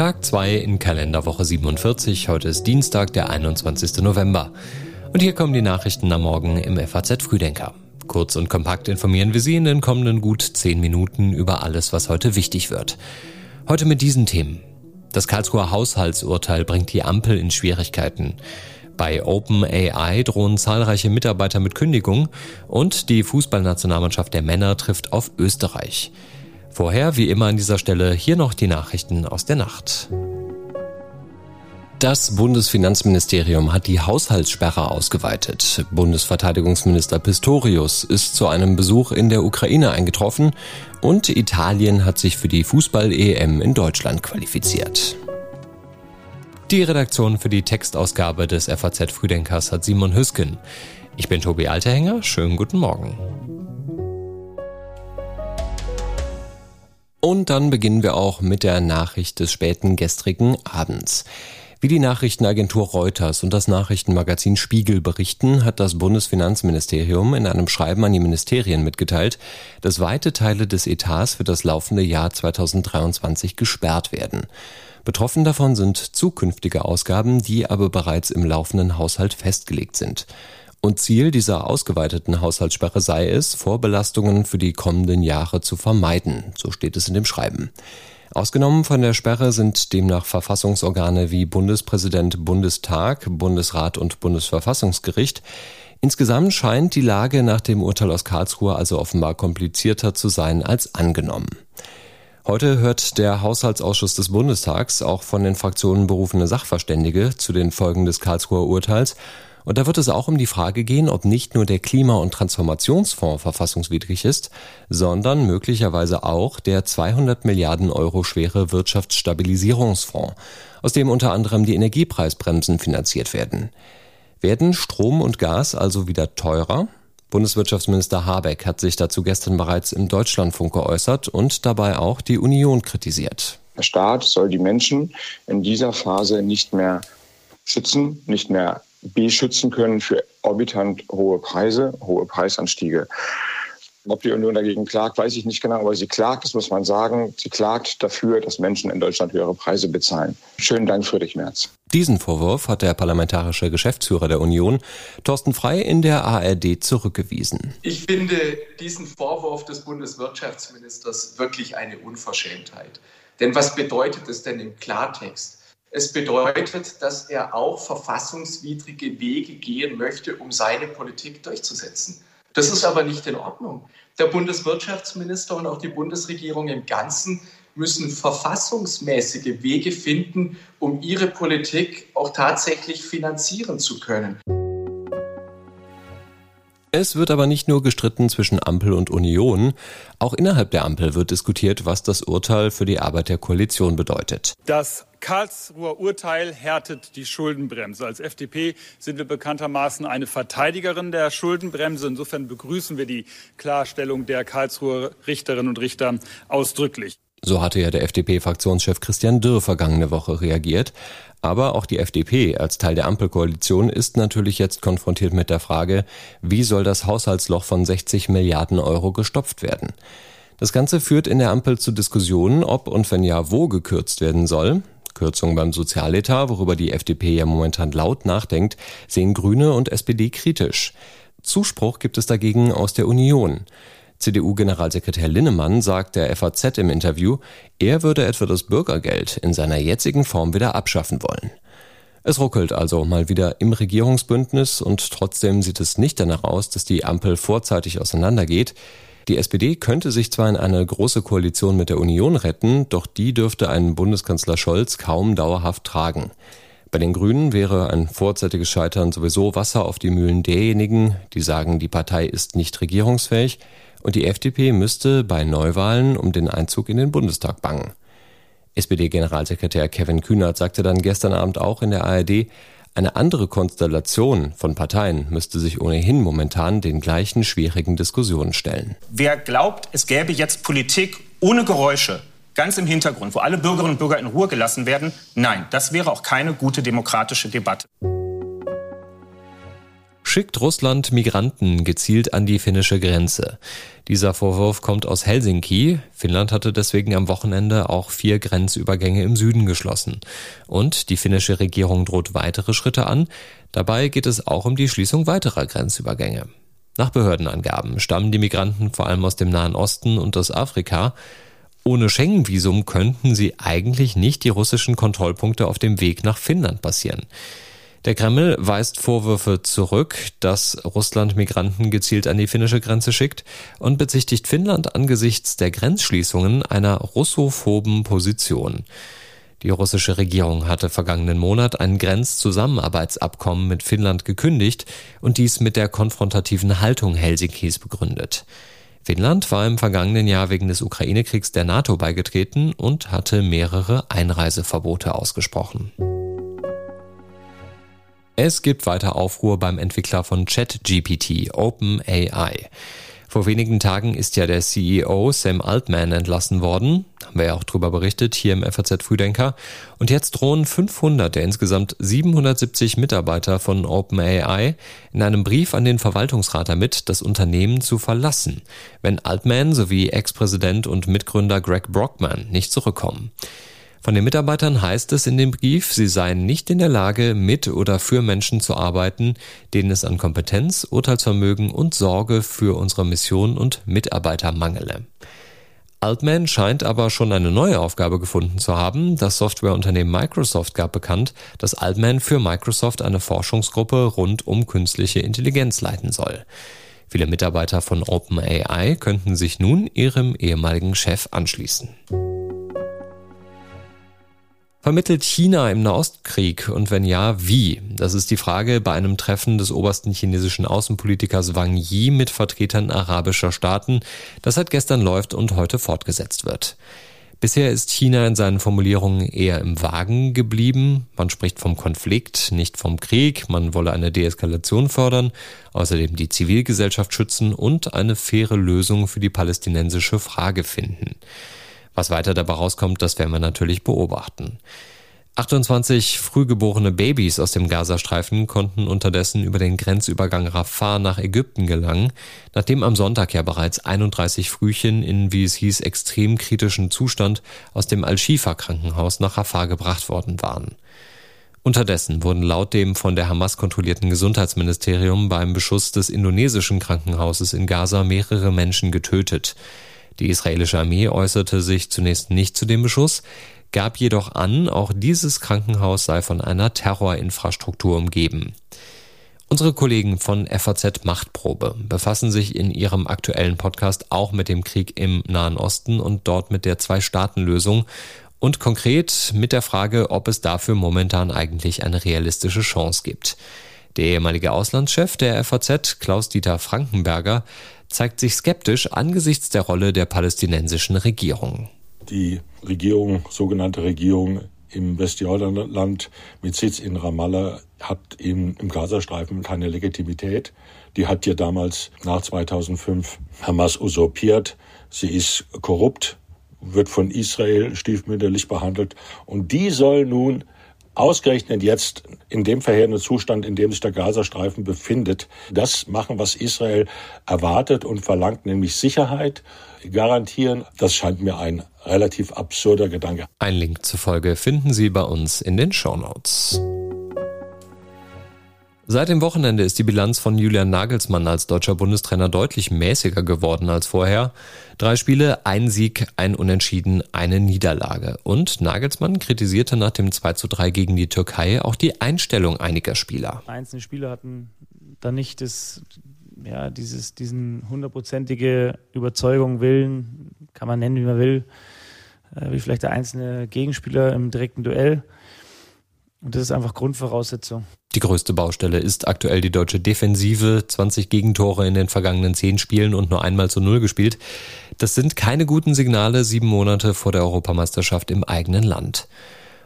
Tag 2 in Kalenderwoche 47. Heute ist Dienstag, der 21. November. Und hier kommen die Nachrichten am Morgen im FAZ Frühdenker. Kurz und kompakt informieren wir Sie in den kommenden gut 10 Minuten über alles, was heute wichtig wird. Heute mit diesen Themen. Das Karlsruher Haushaltsurteil bringt die Ampel in Schwierigkeiten. Bei OpenAI drohen zahlreiche Mitarbeiter mit Kündigung und die Fußballnationalmannschaft der Männer trifft auf Österreich. Vorher, wie immer an dieser Stelle, hier noch die Nachrichten aus der Nacht. Das Bundesfinanzministerium hat die Haushaltssperre ausgeweitet. Bundesverteidigungsminister Pistorius ist zu einem Besuch in der Ukraine eingetroffen und Italien hat sich für die Fußball-EM in Deutschland qualifiziert. Die Redaktion für die Textausgabe des FAZ Frühdenkers hat Simon Hüsken. Ich bin Tobi Alterhänger, schönen guten Morgen. Und dann beginnen wir auch mit der Nachricht des späten gestrigen Abends. Wie die Nachrichtenagentur Reuters und das Nachrichtenmagazin Spiegel berichten, hat das Bundesfinanzministerium in einem Schreiben an die Ministerien mitgeteilt, dass weite Teile des Etats für das laufende Jahr 2023 gesperrt werden. Betroffen davon sind zukünftige Ausgaben, die aber bereits im laufenden Haushalt festgelegt sind. Und Ziel dieser ausgeweiteten Haushaltssperre sei es, Vorbelastungen für die kommenden Jahre zu vermeiden, so steht es in dem Schreiben. Ausgenommen von der Sperre sind demnach Verfassungsorgane wie Bundespräsident, Bundestag, Bundesrat und Bundesverfassungsgericht. Insgesamt scheint die Lage nach dem Urteil aus Karlsruhe also offenbar komplizierter zu sein als angenommen. Heute hört der Haushaltsausschuss des Bundestags auch von den Fraktionen berufene Sachverständige zu den Folgen des Karlsruher Urteils und da wird es auch um die Frage gehen, ob nicht nur der Klima- und Transformationsfonds verfassungswidrig ist, sondern möglicherweise auch der 200 Milliarden Euro schwere Wirtschaftsstabilisierungsfonds, aus dem unter anderem die Energiepreisbremsen finanziert werden. Werden Strom und Gas also wieder teurer? Bundeswirtschaftsminister Habeck hat sich dazu gestern bereits im Deutschlandfunk geäußert und dabei auch die Union kritisiert. Der Staat soll die Menschen in dieser Phase nicht mehr schützen, nicht mehr beschützen können für orbitant hohe Preise, hohe Preisanstiege. Ob die Union dagegen klagt, weiß ich nicht genau, aber sie klagt, das muss man sagen. Sie klagt dafür, dass Menschen in Deutschland höhere Preise bezahlen. Schönen Dank, Friedrich Merz. Diesen Vorwurf hat der parlamentarische Geschäftsführer der Union, Thorsten Frei, in der ARD zurückgewiesen. Ich finde diesen Vorwurf des Bundeswirtschaftsministers wirklich eine Unverschämtheit. Denn was bedeutet es denn im Klartext? Es bedeutet, dass er auch verfassungswidrige Wege gehen möchte, um seine Politik durchzusetzen. Das ist aber nicht in Ordnung. Der Bundeswirtschaftsminister und auch die Bundesregierung im Ganzen müssen verfassungsmäßige Wege finden, um ihre Politik auch tatsächlich finanzieren zu können. Es wird aber nicht nur gestritten zwischen Ampel und Union. Auch innerhalb der Ampel wird diskutiert, was das Urteil für die Arbeit der Koalition bedeutet. Das Karlsruher Urteil härtet die Schuldenbremse. Als FDP sind wir bekanntermaßen eine Verteidigerin der Schuldenbremse. Insofern begrüßen wir die Klarstellung der Karlsruher Richterinnen und Richter ausdrücklich. So hatte ja der FDP-Fraktionschef Christian Dürr vergangene Woche reagiert. Aber auch die FDP als Teil der Ampelkoalition ist natürlich jetzt konfrontiert mit der Frage, wie soll das Haushaltsloch von 60 Milliarden Euro gestopft werden? Das Ganze führt in der Ampel zu Diskussionen, ob und wenn ja, wo gekürzt werden soll. Kürzungen beim Sozialetat, worüber die FDP ja momentan laut nachdenkt, sehen Grüne und SPD kritisch. Zuspruch gibt es dagegen aus der Union. CDU-Generalsekretär Linnemann sagt der FAZ im Interview, er würde etwa das Bürgergeld in seiner jetzigen Form wieder abschaffen wollen. Es ruckelt also mal wieder im Regierungsbündnis und trotzdem sieht es nicht danach aus, dass die Ampel vorzeitig auseinandergeht. Die SPD könnte sich zwar in eine große Koalition mit der Union retten, doch die dürfte einen Bundeskanzler Scholz kaum dauerhaft tragen. Bei den Grünen wäre ein vorzeitiges Scheitern sowieso Wasser auf die Mühlen derjenigen, die sagen, die Partei ist nicht regierungsfähig und die FDP müsste bei Neuwahlen um den Einzug in den Bundestag bangen. SPD-Generalsekretär Kevin Kühnert sagte dann gestern Abend auch in der ARD, eine andere Konstellation von Parteien müsste sich ohnehin momentan den gleichen schwierigen Diskussionen stellen. Wer glaubt, es gäbe jetzt Politik ohne Geräusche, ganz im Hintergrund, wo alle Bürgerinnen und Bürger in Ruhe gelassen werden, nein, das wäre auch keine gute demokratische Debatte. Schickt Russland Migranten gezielt an die finnische Grenze. Dieser Vorwurf kommt aus Helsinki. Finnland hatte deswegen am Wochenende auch vier Grenzübergänge im Süden geschlossen. Und die finnische Regierung droht weitere Schritte an. Dabei geht es auch um die Schließung weiterer Grenzübergänge. Nach Behördenangaben stammen die Migranten vor allem aus dem Nahen Osten und aus Afrika. Ohne Schengen-Visum könnten sie eigentlich nicht die russischen Kontrollpunkte auf dem Weg nach Finnland passieren. Der Kreml weist Vorwürfe zurück, dass Russland Migranten gezielt an die finnische Grenze schickt und bezichtigt Finnland angesichts der Grenzschließungen einer russophoben Position. Die russische Regierung hatte vergangenen Monat ein Grenzzusammenarbeitsabkommen mit Finnland gekündigt und dies mit der konfrontativen Haltung Helsinkis begründet. Finnland war im vergangenen Jahr wegen des Ukraine-Kriegs der NATO beigetreten und hatte mehrere Einreiseverbote ausgesprochen. Es gibt weiter Aufruhr beim Entwickler von ChatGPT, OpenAI. Vor wenigen Tagen ist ja der CEO Sam Altman entlassen worden. Haben wir ja auch drüber berichtet hier im FAZ Frühdenker. Und jetzt drohen 500 der insgesamt 770 Mitarbeiter von OpenAI in einem Brief an den Verwaltungsrat damit, das Unternehmen zu verlassen, wenn Altman sowie Ex-Präsident und Mitgründer Greg Brockman nicht zurückkommen. Von den Mitarbeitern heißt es in dem Brief, sie seien nicht in der Lage, mit oder für Menschen zu arbeiten, denen es an Kompetenz, Urteilsvermögen und Sorge für unsere Mission und Mitarbeiter mangele. Altman scheint aber schon eine neue Aufgabe gefunden zu haben. Das Softwareunternehmen Microsoft gab bekannt, dass Altman für Microsoft eine Forschungsgruppe rund um künstliche Intelligenz leiten soll. Viele Mitarbeiter von OpenAI könnten sich nun ihrem ehemaligen Chef anschließen. Vermittelt China im Nahostkrieg und wenn ja, wie? Das ist die Frage bei einem Treffen des obersten chinesischen Außenpolitikers Wang Yi mit Vertretern arabischer Staaten, das seit gestern läuft und heute fortgesetzt wird. Bisher ist China in seinen Formulierungen eher im Wagen geblieben. Man spricht vom Konflikt, nicht vom Krieg. Man wolle eine Deeskalation fördern, außerdem die Zivilgesellschaft schützen und eine faire Lösung für die palästinensische Frage finden. Was weiter dabei rauskommt, das werden wir natürlich beobachten. 28 frühgeborene Babys aus dem Gazastreifen konnten unterdessen über den Grenzübergang Rafah nach Ägypten gelangen, nachdem am Sonntag ja bereits 31 Frühchen in, wie es hieß, extrem kritischen Zustand aus dem Al-Shifa-Krankenhaus nach Rafah gebracht worden waren. Unterdessen wurden laut dem von der Hamas kontrollierten Gesundheitsministerium beim Beschuss des indonesischen Krankenhauses in Gaza mehrere Menschen getötet. Die israelische Armee äußerte sich zunächst nicht zu dem Beschuss, gab jedoch an, auch dieses Krankenhaus sei von einer Terrorinfrastruktur umgeben. Unsere Kollegen von FAZ Machtprobe befassen sich in ihrem aktuellen Podcast auch mit dem Krieg im Nahen Osten und dort mit der Zwei-Staaten-Lösung und konkret mit der Frage, ob es dafür momentan eigentlich eine realistische Chance gibt. Der ehemalige Auslandschef der FAZ, Klaus-Dieter Frankenberger, zeigt sich skeptisch angesichts der Rolle der palästinensischen Regierung. Die Regierung, sogenannte Regierung im Westjordanland mit Sitz in Ramallah hat im, im Gazastreifen keine Legitimität. Die hat ja damals nach 2005 Hamas usurpiert. Sie ist korrupt, wird von Israel stiefmütterlich behandelt und die soll nun ausgerechnet jetzt in dem verheerenden Zustand, in dem sich der Gazastreifen befindet, das machen, was Israel erwartet und verlangt, nämlich Sicherheit garantieren, das scheint mir ein relativ absurder Gedanke. Ein Link zur Folge finden Sie bei uns in den Show Notes. Seit dem Wochenende ist die Bilanz von Julian Nagelsmann als deutscher Bundestrainer deutlich mäßiger geworden als vorher. Drei Spiele, ein Sieg, ein Unentschieden, eine Niederlage. Und Nagelsmann kritisierte nach dem 2 zu 3 gegen die Türkei auch die Einstellung einiger Spieler. Einzelne Spieler hatten da nicht das, ja, dieses, diesen hundertprozentige Überzeugung, Willen, kann man nennen, wie man will, äh, wie vielleicht der einzelne Gegenspieler im direkten Duell. Und das ist einfach Grundvoraussetzung. Die größte Baustelle ist aktuell die deutsche Defensive. 20 Gegentore in den vergangenen 10 Spielen und nur einmal zu Null gespielt. Das sind keine guten Signale sieben Monate vor der Europameisterschaft im eigenen Land.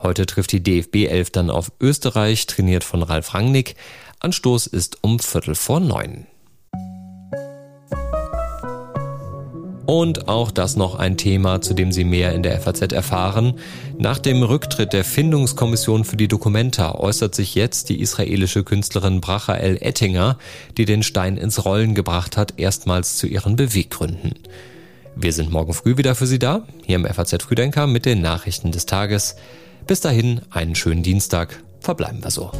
Heute trifft die DFB 11 dann auf Österreich, trainiert von Ralf Rangnick. Anstoß ist um Viertel vor neun. Und auch das noch ein Thema, zu dem Sie mehr in der FAZ erfahren. Nach dem Rücktritt der Findungskommission für die Dokumenta äußert sich jetzt die israelische Künstlerin Bracha El Ettinger, die den Stein ins Rollen gebracht hat, erstmals zu ihren Beweggründen. Wir sind morgen früh wieder für Sie da, hier im FAZ Früdenker mit den Nachrichten des Tages. Bis dahin einen schönen Dienstag. Verbleiben wir so.